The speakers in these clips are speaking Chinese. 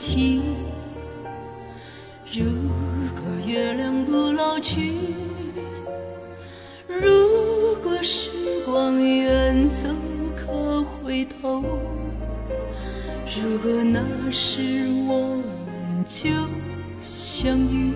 情。如果月亮不老去，如果时光远走可回头，如果那时我们就相遇，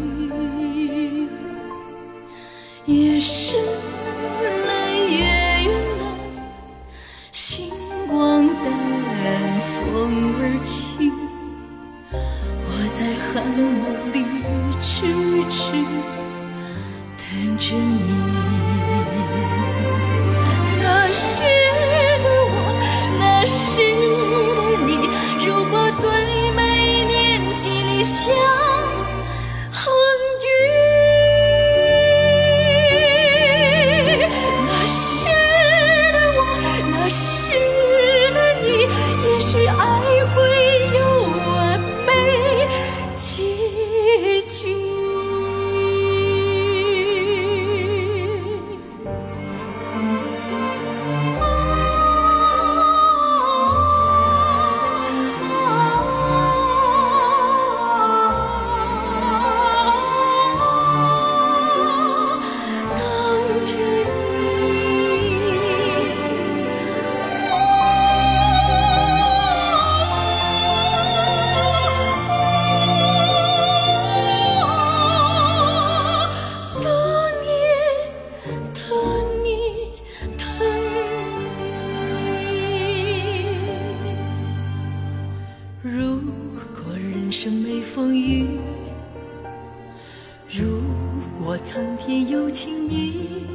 如果苍天有情意，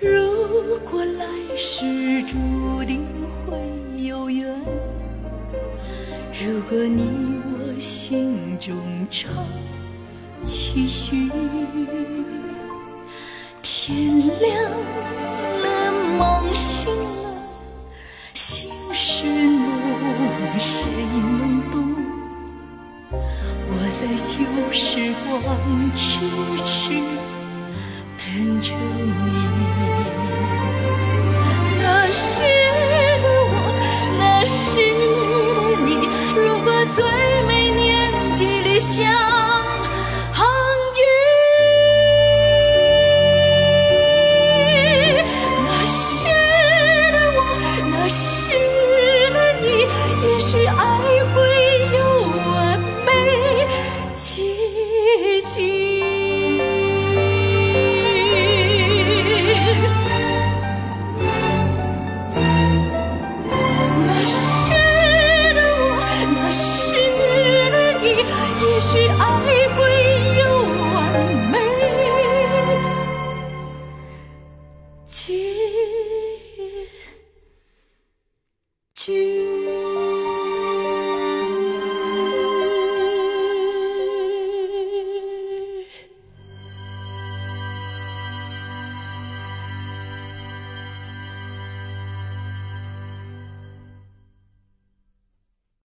如果来世注定会有缘，如果你我心中常期许，天亮了，梦醒了，心事旧时光痴痴等着你。